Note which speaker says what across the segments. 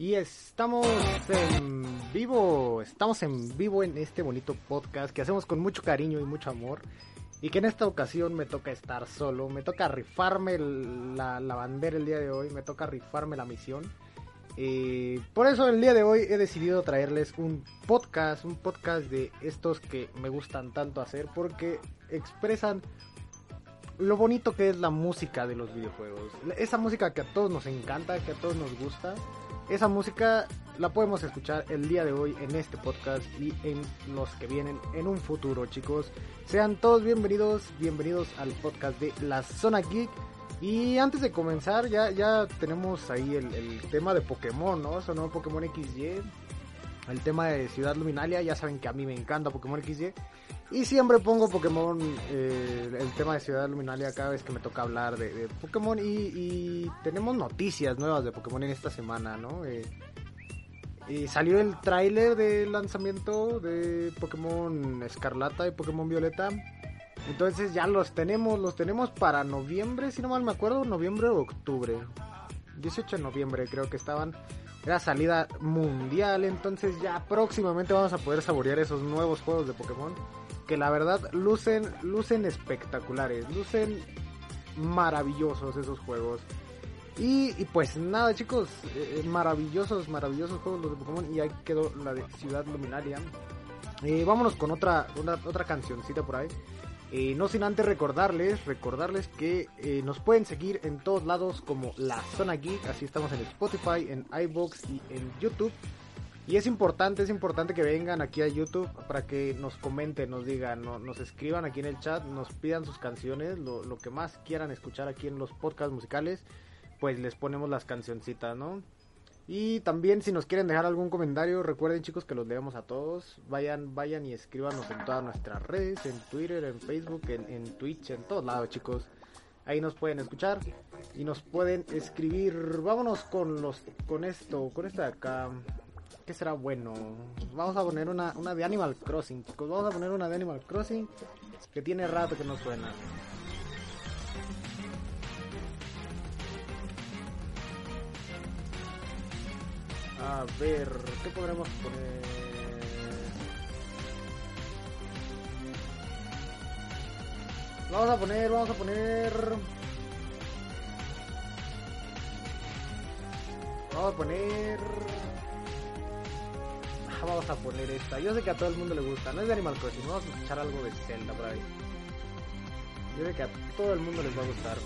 Speaker 1: Y estamos en vivo, estamos en vivo en este bonito podcast que hacemos con mucho cariño y mucho amor. Y que en esta ocasión me toca estar solo, me toca rifarme la, la bandera el día de hoy, me toca rifarme la misión. Eh, por eso el día de hoy he decidido traerles un podcast, un podcast de estos que me gustan tanto hacer porque expresan lo bonito que es la música de los videojuegos. Esa música que a todos nos encanta, que a todos nos gusta. Esa música la podemos escuchar el día de hoy en este podcast y en los que vienen en un futuro, chicos. Sean todos bienvenidos, bienvenidos al podcast de La Zona Geek. Y antes de comenzar, ya, ya tenemos ahí el, tema de Pokémon, ¿no? Sonó Pokémon XY. El tema de Ciudad Luminalia, ya saben que a mí me encanta Pokémon XY. Y siempre pongo Pokémon, eh, el tema de Ciudad Luminalia cada vez que me toca hablar de, Pokémon. Y, tenemos noticias nuevas de Pokémon en esta semana, ¿no? Eh, salió el tráiler del lanzamiento de Pokémon Escarlata y Pokémon Violeta. Entonces ya los tenemos, los tenemos para noviembre, si no mal me acuerdo, noviembre o octubre. 18 de noviembre creo que estaban. Era salida mundial, entonces ya próximamente vamos a poder saborear esos nuevos juegos de Pokémon. Que la verdad lucen, lucen espectaculares, lucen maravillosos esos juegos. Y, pues nada chicos, eh, maravillosos, maravillosos juegos los de Pokémon. Y ahí quedó la de Ciudad Luminaria. Eh, vámonos con otra, otra cancioncita por ahí. Eh, no sin antes recordarles, recordarles que eh, nos pueden seguir en todos lados como La Zona Geek, así estamos en Spotify, en iBox y en YouTube. Y es importante, es importante que vengan aquí a YouTube para que nos comenten, nos digan, nos escriban aquí en el chat, nos pidan sus canciones, lo, lo que más quieran escuchar aquí en los podcasts musicales, pues les ponemos las cancioncitas, ¿no? Y también si nos quieren dejar algún comentario, recuerden chicos que los leemos a todos. Vayan, vayan y escríbanos en todas nuestras redes, en Twitter, en Facebook, en, Twitch, en todos lados chicos. Ahí nos pueden escuchar y nos pueden escribir. Vámonos con los, con esto, con esta de acá. ¿Qué será bueno? Vamos a poner una, una de Animal Crossing, chicos. Vamos a poner una de Animal Crossing que tiene rato que no suena. A ver, ¿qué podremos poner? Vamos a poner, vamos a poner... Vamos a poner... Ah, vamos a poner esta. Yo sé que a todo el mundo le gusta. No es de Animal Crossing. Vamos a escuchar algo de Zelda por ahí. Yo sé que a todo el mundo les va a gustar.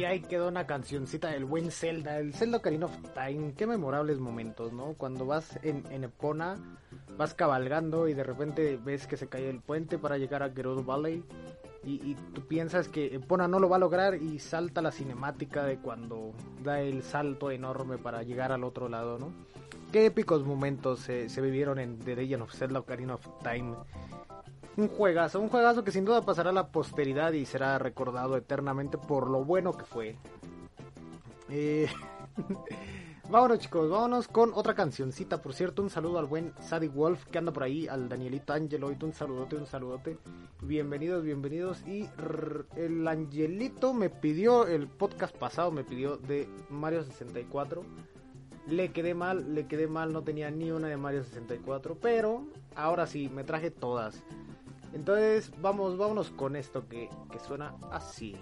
Speaker 1: Y ahí quedó una cancioncita del buen Zelda, el Zelda Ocarina of Time. Qué memorables momentos, ¿no? Cuando vas en, Epona, vas cabalgando y de repente ves que se cae el puente para llegar a Gerudo Valley. Y, tú piensas que Epona no lo va a lograr y salta la cinemática de cuando da el salto enorme para llegar al otro lado, ¿no? Qué épicos momentos se, se vivieron en The Legend of Zelda Ocarina of Time un juegazo, un juegazo que sin duda pasará a la posteridad y será recordado eternamente por lo bueno que fue. Eh... vámonos chicos, vámonos con otra cancioncita. Por cierto, un saludo al buen Sadie Wolf que anda por ahí, al Danielito Angeloid, un saludote, un saludote. Bienvenidos, bienvenidos. Y el Angelito me pidió, el podcast pasado me pidió de Mario 64. Le quedé mal, le quedé mal, no tenía ni una de Mario 64, pero ahora sí, me traje todas. Entonces, vamos, vámonos con esto que, que suena así.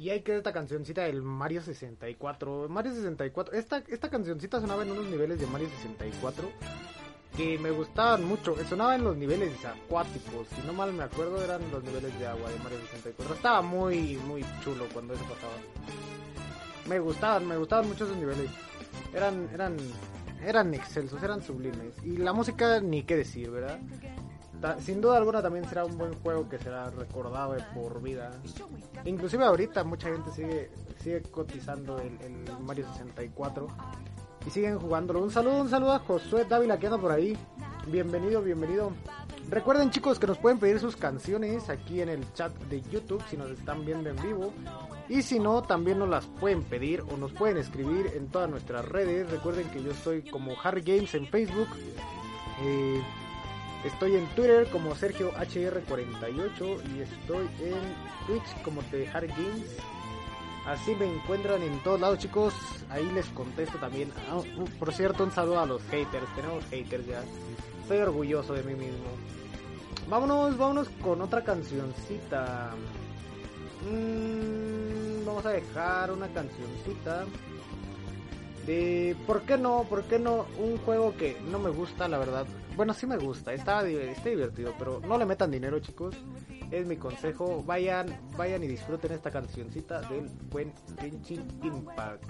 Speaker 1: Y hay que esta cancioncita del Mario 64. Mario 64. Esta, esta cancioncita sonaba en unos niveles de Mario 64 que me gustaban mucho. Sonaba en los niveles acuáticos. Si no mal me acuerdo, eran los niveles de agua de Mario 64. Estaba muy, muy chulo cuando eso pasaba. Me gustaban, me gustaban mucho esos niveles. Eran, eran, eran excelsos, eran sublimes. Y la música, ni qué decir, ¿verdad? Sin duda alguna también será un buen juego que será recordado de por vida. Inclusive ahorita mucha gente sigue sigue cotizando el, Mario 64 y siguen jugándolo. Un saludo, un saludo a Josué Dávila que anda por ahí. Bienvenido, bienvenido. Recuerden chicos que nos pueden pedir sus canciones aquí en el chat de YouTube si nos están viendo en vivo. Y si no, también nos las pueden pedir o nos pueden escribir en todas nuestras redes. Recuerden que yo estoy como Harry Games en Facebook. Eh, Estoy en Twitter como Sergio HR48 y estoy en Twitch como The Hard Games. Así me encuentran en todos lados, chicos. Ahí les contesto también. Ah, uh, por cierto, un saludo a los haters. Tenemos haters ya. Estoy orgulloso de mí mismo. Vámonos, vámonos con otra cancioncita. Mm, vamos a dejar una cancioncita de ¿por qué no? ¿Por qué no? Un juego que no me gusta, la verdad. Bueno, sí me gusta, está, está divertido, pero no le metan dinero, chicos. Es mi consejo. Vayan, vayan y disfruten esta cancioncita del buen Genshin Impact.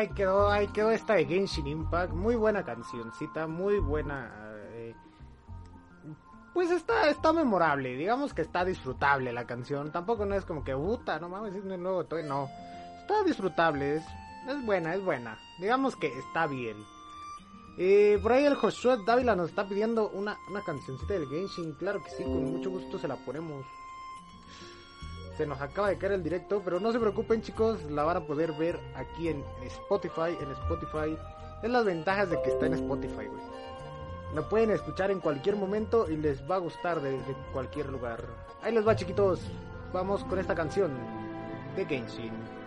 Speaker 1: Ahí quedó, ahí quedó esta de Genshin Impact. Muy buena cancioncita, muy buena. eh, pues está, está memorable, digamos que está disfrutable la canción. Tampoco no es como que puta, no mames, es un nuevo toy, no. Está disfrutable, es, es buena, es buena. Digamos que está bien. Eh, por ahí el Joshua Dávila nos está pidiendo una, una cancioncita del Genshin. Claro que sí, con mucho gusto se la ponemos. Se nos acaba de caer el directo, pero no se preocupen chicos, la van a poder ver aquí en Spotify. En Spotify es las ventajas de que está en Spotify, güey. Lo pueden escuchar en cualquier momento y les va a gustar desde cualquier lugar. Ahí les va chiquitos, vamos con esta canción de Genshin.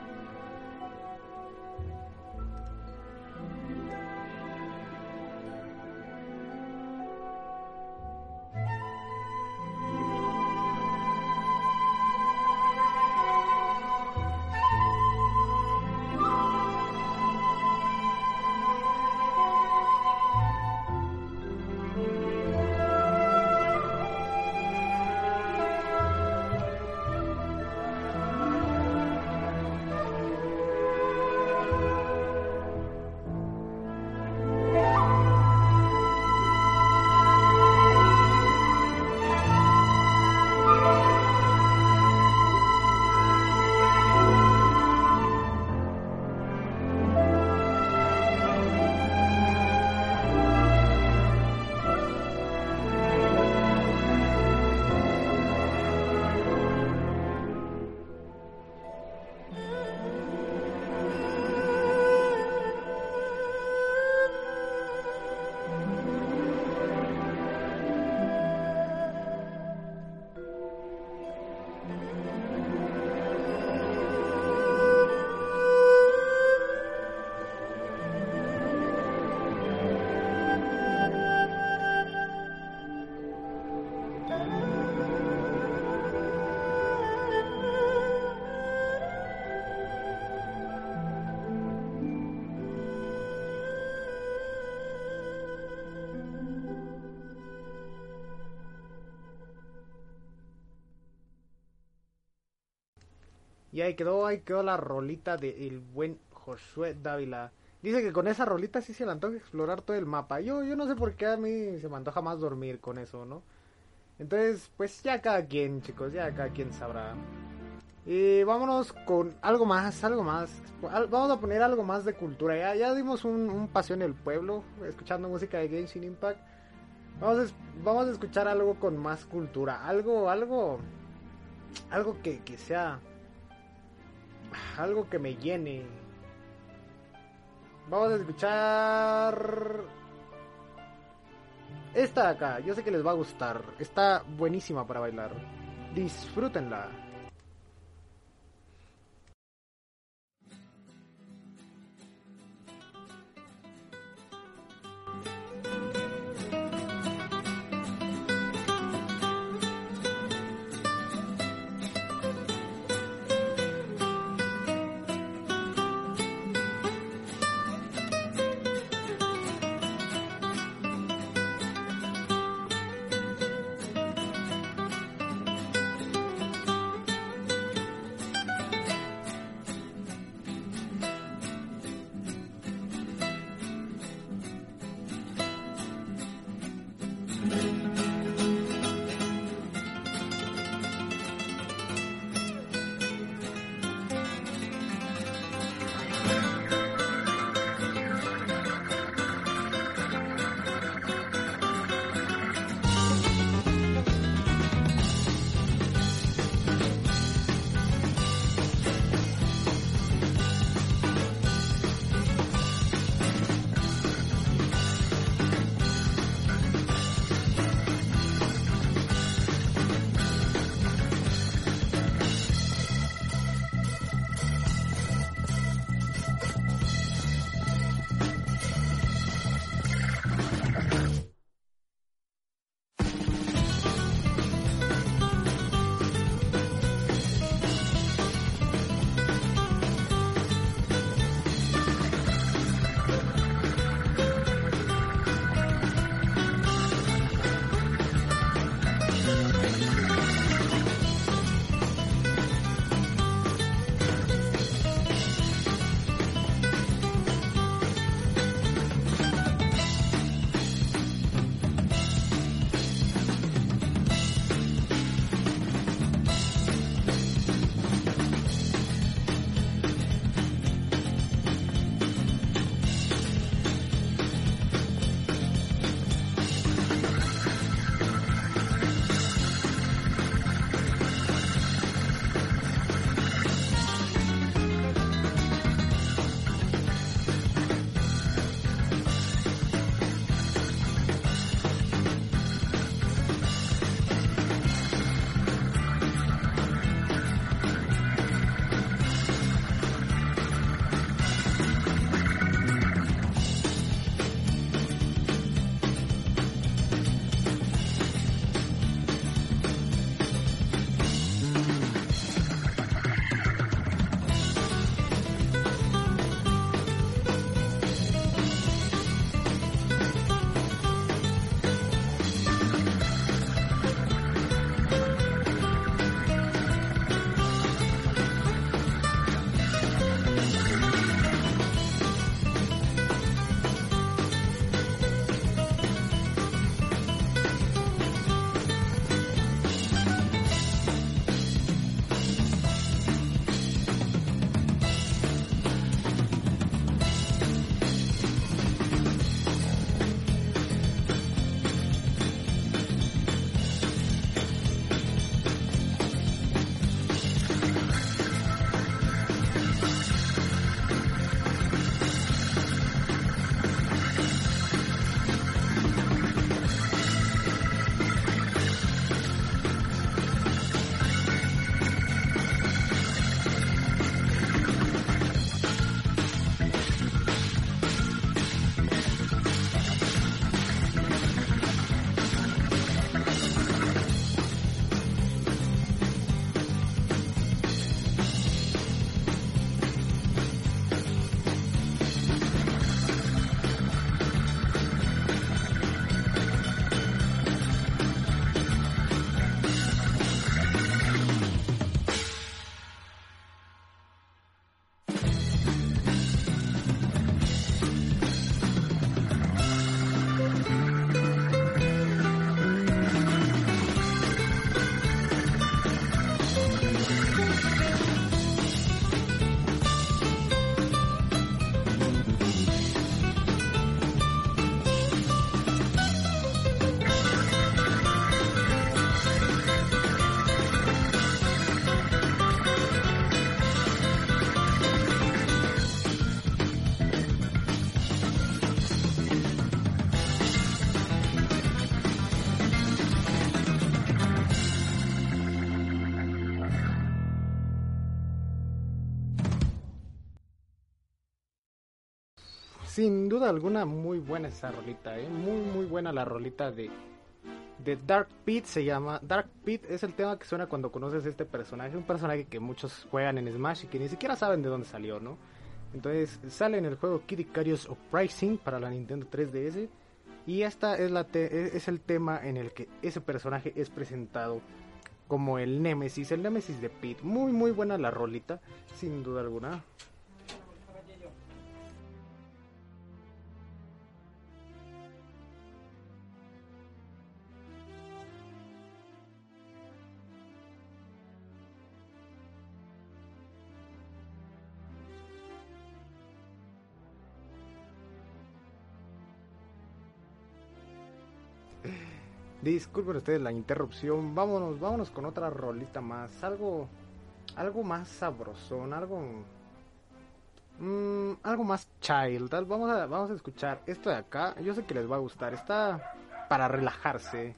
Speaker 1: Ahí quedó, ahí quedó la rolita del buen Josué Dávila. Dice que con esa rolita sí se le antoja explorar todo el mapa. Yo, yo no sé por qué a mí se me antoja más dormir con eso, ¿no? Entonces, pues ya cada quien, chicos, ya cada quien sabrá. Y vámonos con algo más, algo más. Vamos a poner algo más de cultura. Ya, ya dimos un, un paseo en el pueblo, escuchando música de Genshin Impact. Vamos a, vamos a escuchar algo con más cultura. Algo, algo, algo que, que sea algo que me llene. Vamos a escuchar esta de acá. Yo sé que les va a gustar. Está buenísima para bailar. Disfrútenla. Sin duda alguna, muy buena esa rolita, ¿eh? Muy, muy buena la rolita de, de Dark Pit se llama. Dark Pit es el tema que suena cuando conoces a este personaje. Un personaje que muchos juegan en Smash y que ni siquiera saben de dónde salió, ¿no? Entonces sale en el juego Kid Icarus Uprising para la Nintendo 3DS. Y esta es, la es el tema en el que ese personaje es presentado como el Nemesis, el Nemesis de Pit. Muy, muy buena la rolita, sin duda alguna. Disculpen ustedes la interrupción. Vámonos, vámonos con otra rolita más. Algo, algo más sabrosón, algo, mmm, algo más child. Vamos a, vamos a escuchar esto de acá. Yo sé que les va a gustar. Está para relajarse.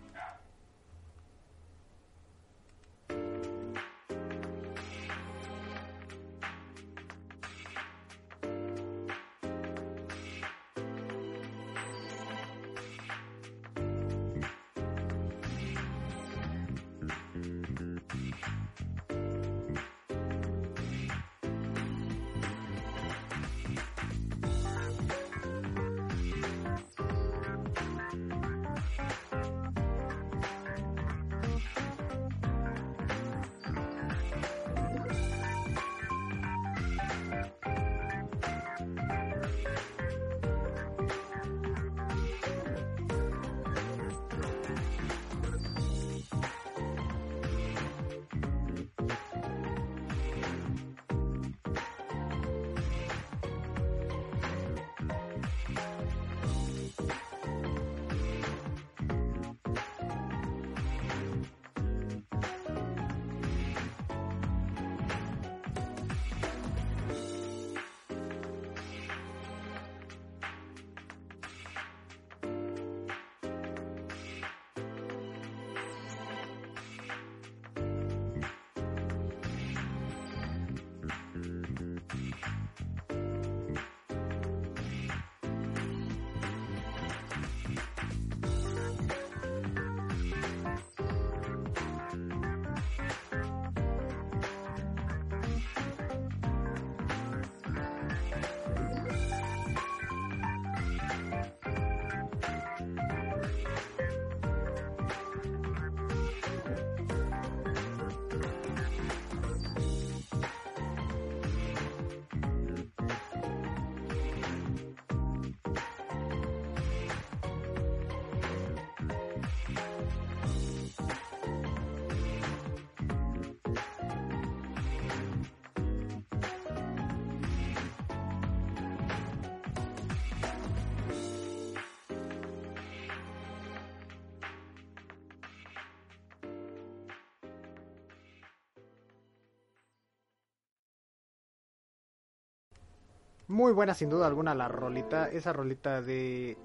Speaker 1: Muy buena sin duda alguna la rolita, esa rolita de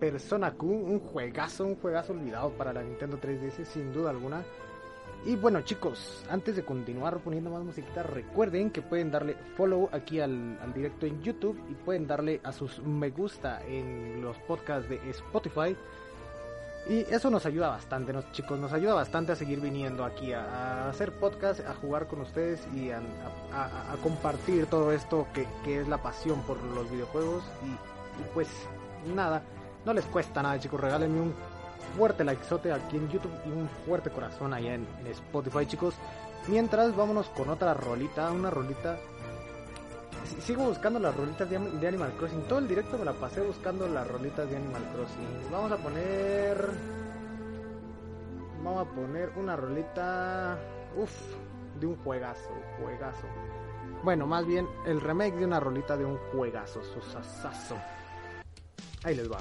Speaker 1: Persona Q, un juegazo, un juegazo olvidado para la Nintendo 3DS sin duda alguna. Y bueno chicos, antes de continuar poniendo más musiquita, recuerden que pueden darle follow aquí al, al, directo en YouTube y pueden darle a sus me gusta en los podcasts de Spotify. Y eso nos ayuda bastante, chicos, nos ayuda bastante a seguir viniendo aquí a, hacer podcast, a jugar con ustedes y a, compartir todo esto que, que, es la pasión por los videojuegos. Y, pues nada, no les cuesta nada, chicos, regálenme un fuerte likezote aquí en YouTube y un fuerte corazón allá en Spotify, chicos. Mientras, vámonos con otra rolita, una rolita sigo buscando las rolitas de, Animal Crossing. Todo el directo me la pasé buscando las rolitas de Animal Crossing. Vamos a poner. Vamos a poner una rolita. Uff, de un juegazo, juegazo. Bueno, más bien el remake de una rolita de un juegazo, sosasazo. Ahí les va.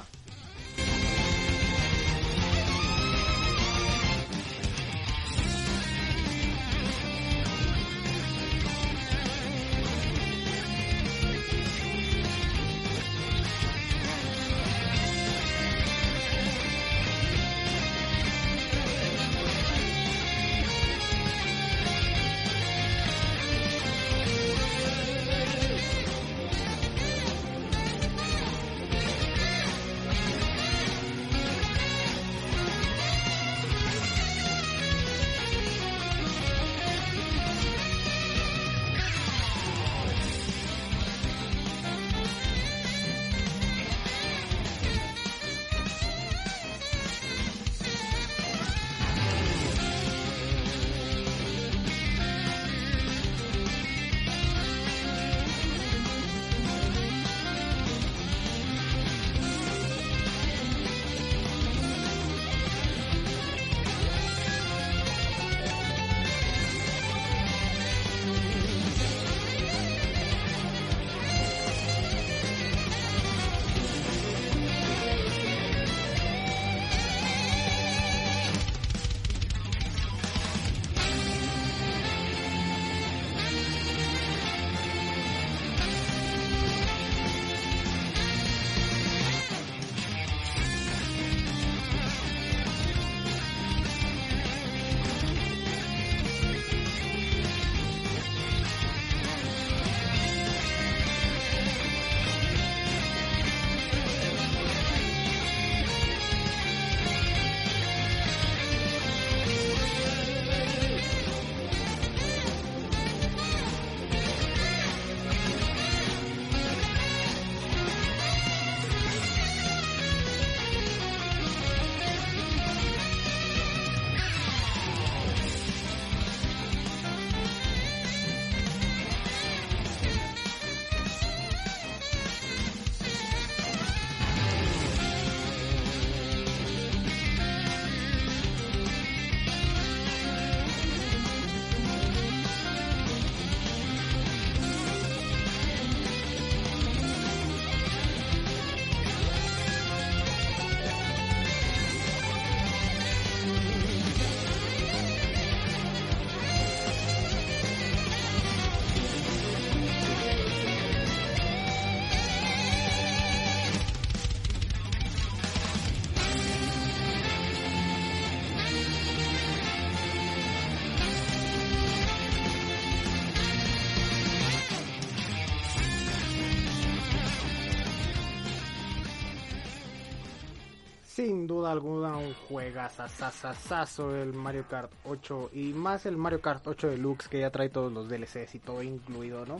Speaker 1: Sin duda alguna un juegazazazazo el Mario Kart 8 y más el Mario Kart 8 Deluxe que ya trae todos los DLCs y todo incluido, ¿no?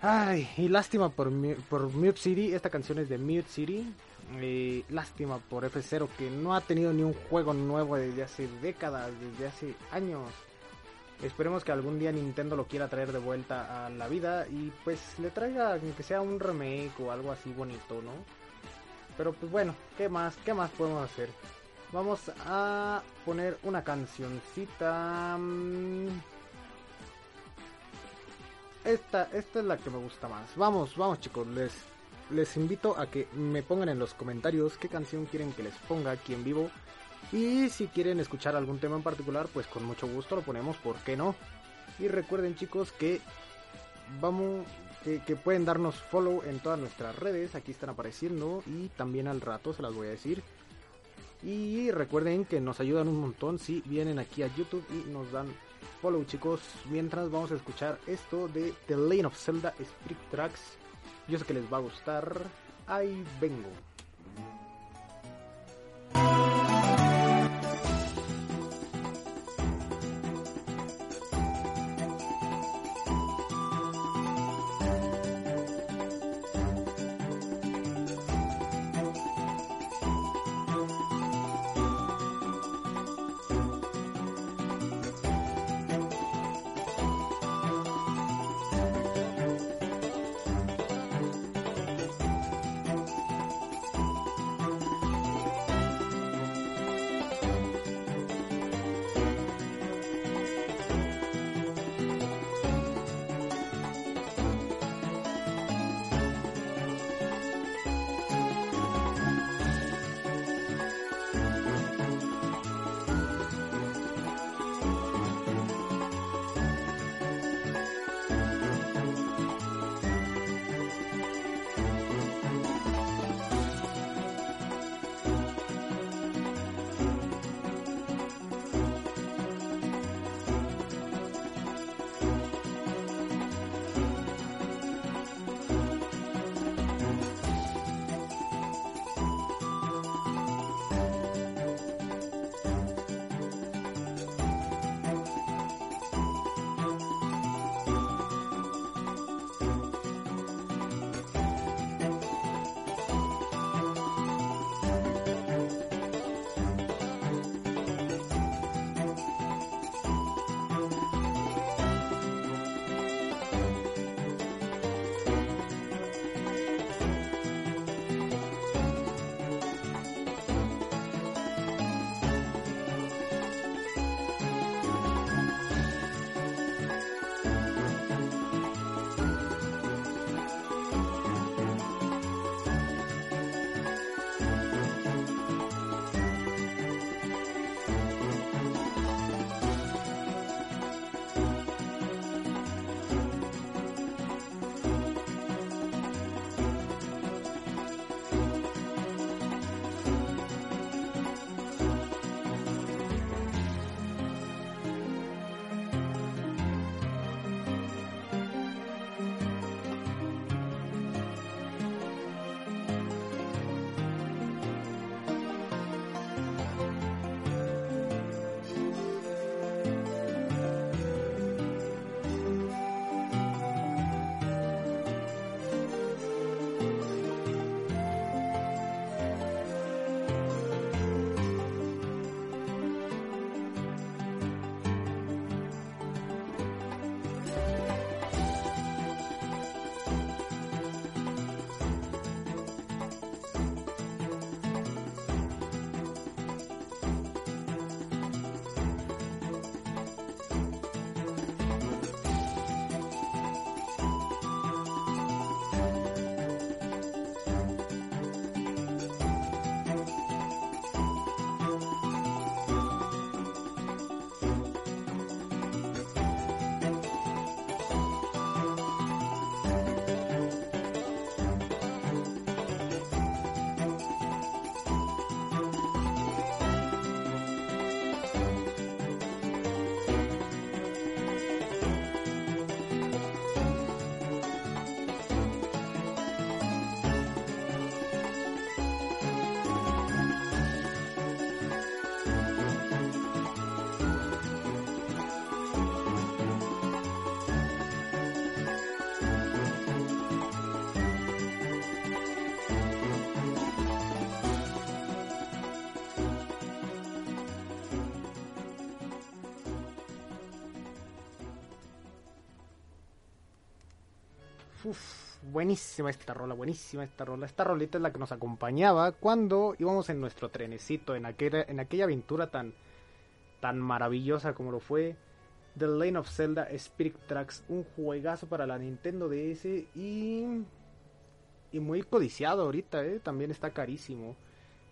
Speaker 1: Ay, y lástima por, por Mute City, esta canción es de Mute City. Y lástima por F0 que no ha tenido ni un juego nuevo desde hace décadas, desde hace años. Esperemos que algún día Nintendo lo quiera traer de vuelta a la vida y pues le traiga que sea un remake o algo así bonito, ¿no? Pero pues bueno, ¿qué más? ¿Qué más podemos hacer? Vamos a poner una cancioncita. Mm. Esta, esta es la que me gusta más. Vamos, vamos chicos, les, les invito a que me pongan en los comentarios qué canción quieren que les ponga aquí en vivo y si quieren escuchar algún tema en particular, pues con mucho gusto lo ponemos, ¿por qué no? Y recuerden chicos que vamos, que, pueden darnos follow en todas nuestras redes, aquí están apareciendo y también al rato se las voy a decir. Y recuerden que nos ayudan un montón si vienen aquí a YouTube y nos dan follow chicos. Mientras vamos a escuchar esto de The Lane of Zelda Spirit Tracks. Yo sé que les va a gustar. Ahí vengo. Buenísima esta rola, buenísima esta rola. Esta rolita es la que nos acompañaba cuando íbamos en nuestro trenecito, en aquella, en aquella aventura tan, tan maravillosa como lo fue The Lane of Zelda Spirit Tracks, un juegazo para la Nintendo DS y, y muy codiciado ahorita, ¿eh? también está carísimo.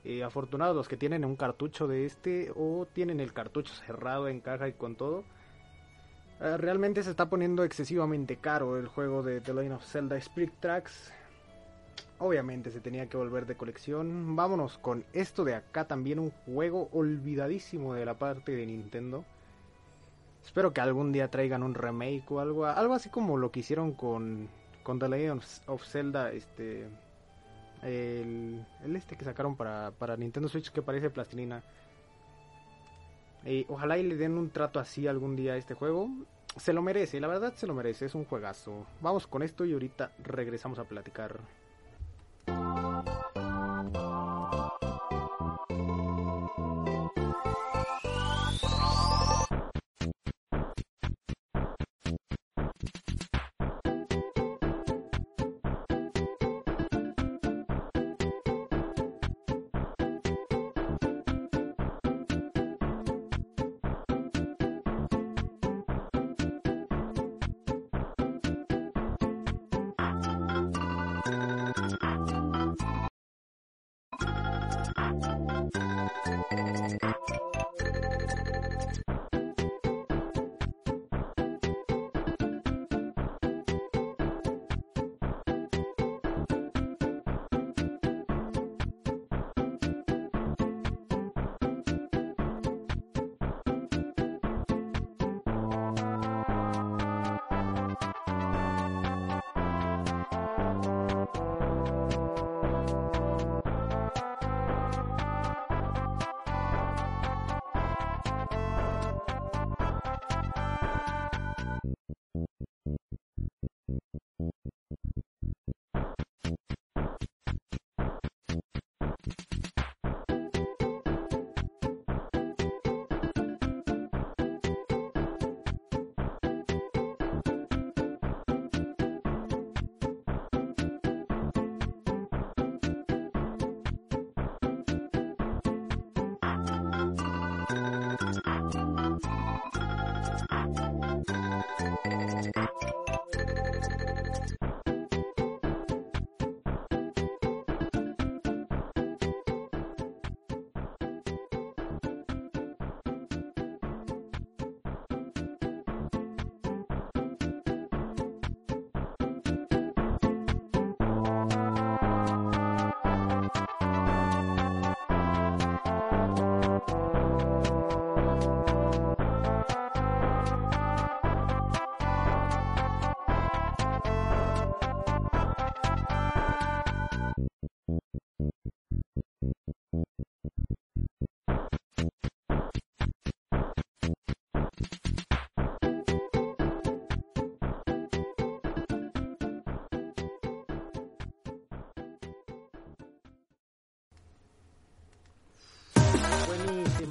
Speaker 1: Eh, afortunados los que tienen un cartucho de este o tienen el cartucho cerrado en caja y con todo. Eh, realmente se está poniendo excesivamente caro el juego de The Lane of Zelda Spirit Tracks. Obviamente se tenía que volver de colección. Vámonos con esto de acá también, un juego olvidadísimo de la parte de Nintendo. Espero que algún día traigan un remake o algo, algo así como lo que hicieron con, con The Legend of Zelda, este, el, el este que sacaron para, para Nintendo Switch que parece plastilina. Ojalá y le den un trato así algún día a este juego. Se lo merece, la verdad se lo merece, es un juegazo. Vamos con esto y ahorita regresamos a platicar.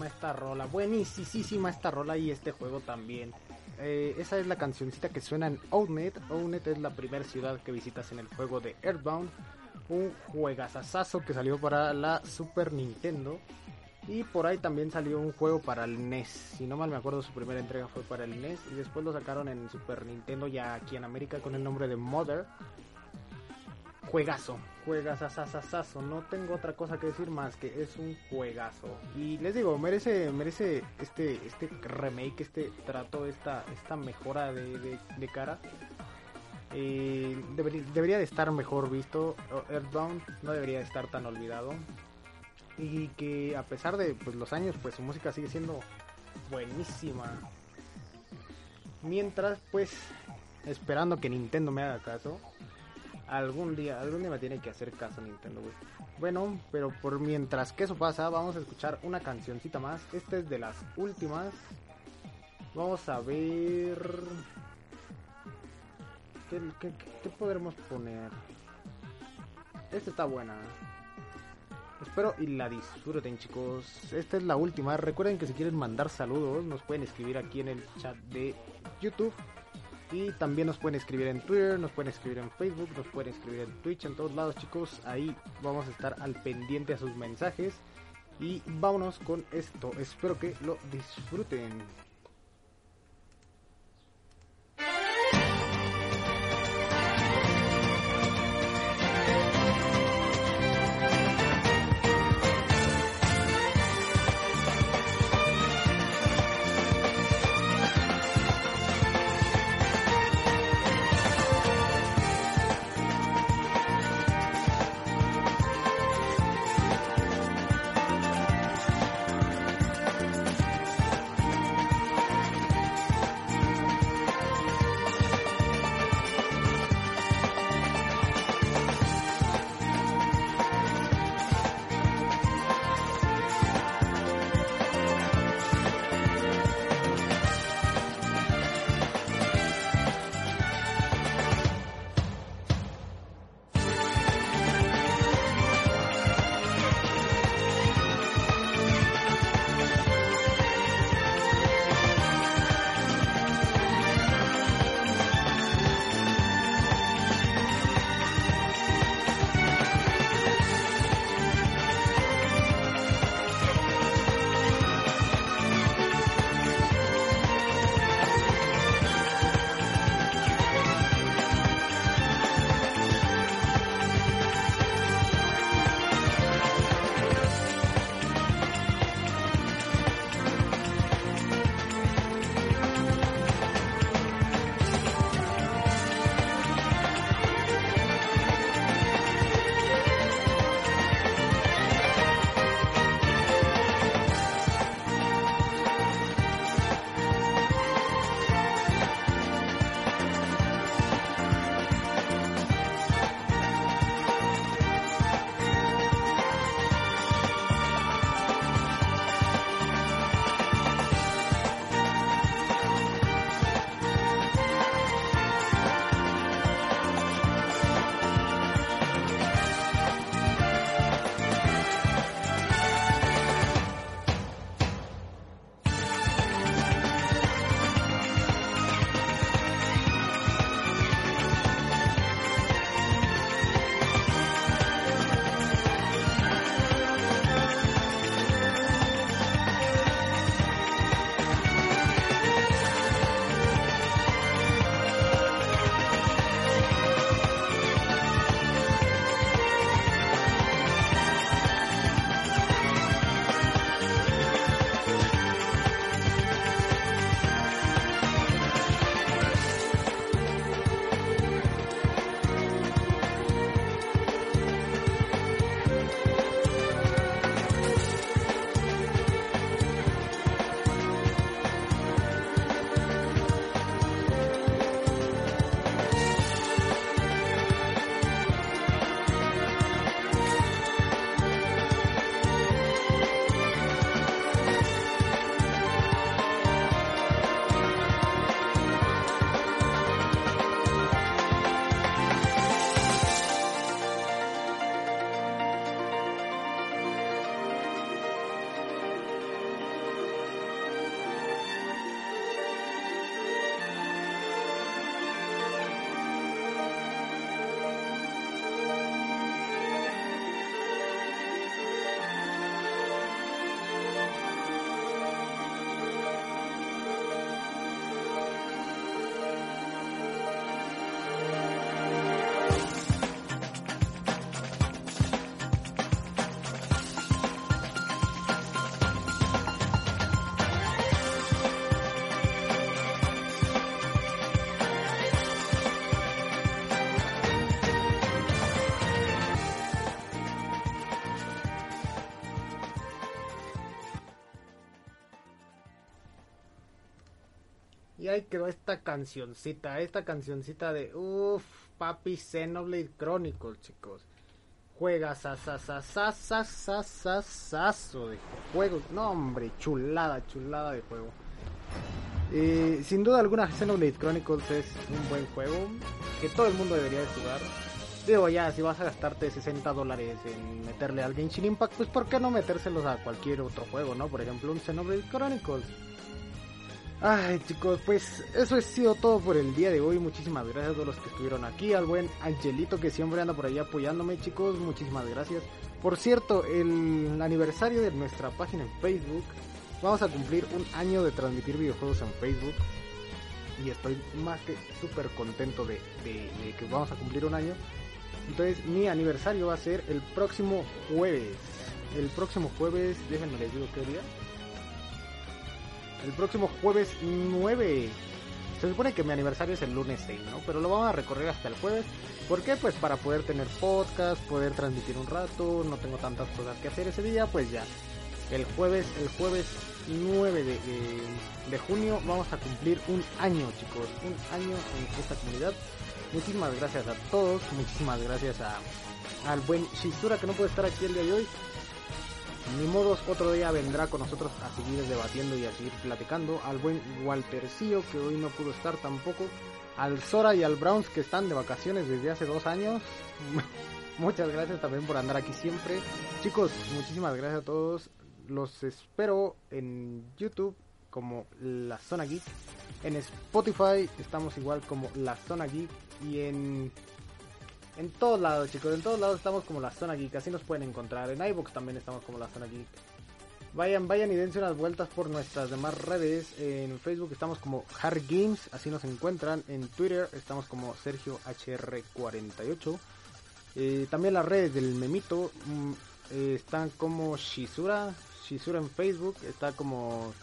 Speaker 1: Esta rola, buenísima esta rola y este juego también. Eh, esa es la cancioncita que suena en Outnet. Outnet es la primera ciudad que visitas en el juego de Earthbound. Un juegazazazo que salió para la Super Nintendo. Y por ahí también salió un juego para el NES. Si no mal me acuerdo, su primera entrega fue para el NES. Y después lo sacaron en Super Nintendo ya aquí en América con el nombre de Mother juegazo, juegazazazazo. No tengo otra cosa que decir más que es un juegazo. Y les digo, merece, merece este, este remake, este trato, esta, esta mejora de, de, cara. Eh, debería, de estar mejor visto. Earthbound no debería de estar tan olvidado. Y que a pesar de pues, los años, pues su música sigue siendo buenísima. Mientras, pues, esperando que Nintendo me haga caso, Algún día, algún día me tiene que hacer caso Nintendo, Bueno, pero por mientras que eso pasa, vamos a escuchar una cancioncita más. Esta es de las últimas. Vamos a ver... ¿Qué, podremos poner? Esta está buena. Espero y la disfruten chicos. Esta es la última. Recuerden que si quieren mandar saludos nos pueden escribir aquí en el chat de YouTube Y también nos pueden escribir en Twitter, nos pueden escribir en Facebook, nos pueden escribir en Twitch, en todos lados chicos. Ahí vamos a estar al pendiente a sus mensajes. Y vámonos con esto. Espero que lo disfruten. Ahí quedó esta cancioncita, esta cancioncita de uff, papi Xenoblade Chronicles, chicos. Juega sasasasasasasasaso de juego. No, hombre, chulada, chulada de juego. Eh, sin duda alguna, Xenoblade Chronicles es un buen juego que todo el mundo debería de jugar. Digo, ya, si vas a gastarte 60 dólares en meterle al Genshin Impact, pues ¿por qué no metérselos a cualquier otro juego, no? Por ejemplo, un Xenoblade Chronicles Ay chicos, pues eso ha sido todo por el día de hoy. Muchísimas gracias a todos los que estuvieron aquí. Al buen Angelito que siempre anda por ahí apoyándome chicos. Muchísimas gracias. Por cierto, el aniversario de nuestra página en Facebook. Vamos a cumplir un año de transmitir videojuegos en Facebook. Y estoy más que súper contento de, de, que vamos a cumplir un año. Entonces mi aniversario va a ser el próximo jueves. El próximo jueves, déjenme les digo qué día el próximo jueves 9. Se supone que mi aniversario es el lunes 6, ¿no? Pero lo vamos a recorrer hasta el jueves. ¿Por qué? Pues para poder tener podcast, poder transmitir un rato, no tengo tantas cosas que hacer ese día, pues ya. El jueves, el jueves 9 de, de, de junio vamos a cumplir un año, chicos. Un año en esta comunidad. Muchísimas gracias a todos, muchísimas gracias a, al buen Shizura que no puede estar aquí el día de hoy. Ni modos, otro día vendrá con nosotros a seguir debatiendo y a seguir platicando. Al buen Waltercillo, que hoy no pudo estar tampoco. Al Sora y al Browns, que están de vacaciones desde hace dos años. Muchas gracias también por andar aquí siempre. Chicos, muchísimas gracias a todos. Los espero en YouTube como La Zona Geek. En Spotify estamos igual como La Zona Geek. Y en en todos lados, chicos, en todos lados estamos como la zona geek, así nos pueden encontrar. En iBox también estamos como la zona geek. Vayan, vayan y dense unas vueltas por nuestras demás redes. En Facebook estamos como Hard Games, así nos encuentran. En Twitter estamos como Sergio HR48. Eh, también las redes del Memito mm, eh, están como Shizura, Shizura en Facebook, está como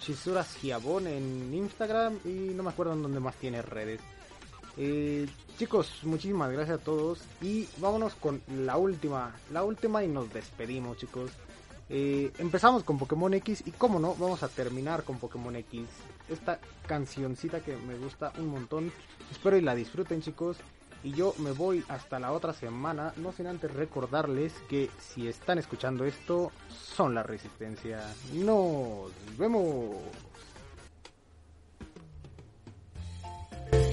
Speaker 1: Shizura Giabon en Instagram y no me acuerdo en dónde más tiene redes. Eh, chicos, muchísimas gracias a todos y vámonos con la última, la última y nos despedimos chicos. Eh, empezamos con Pokémon X y como no, vamos a terminar con Pokémon X. Esta cancioncita que me gusta un montón. Espero y la disfruten chicos. Y yo me voy hasta la otra semana, no sin antes recordarles que si están escuchando esto, son la resistencia. Nos vemos.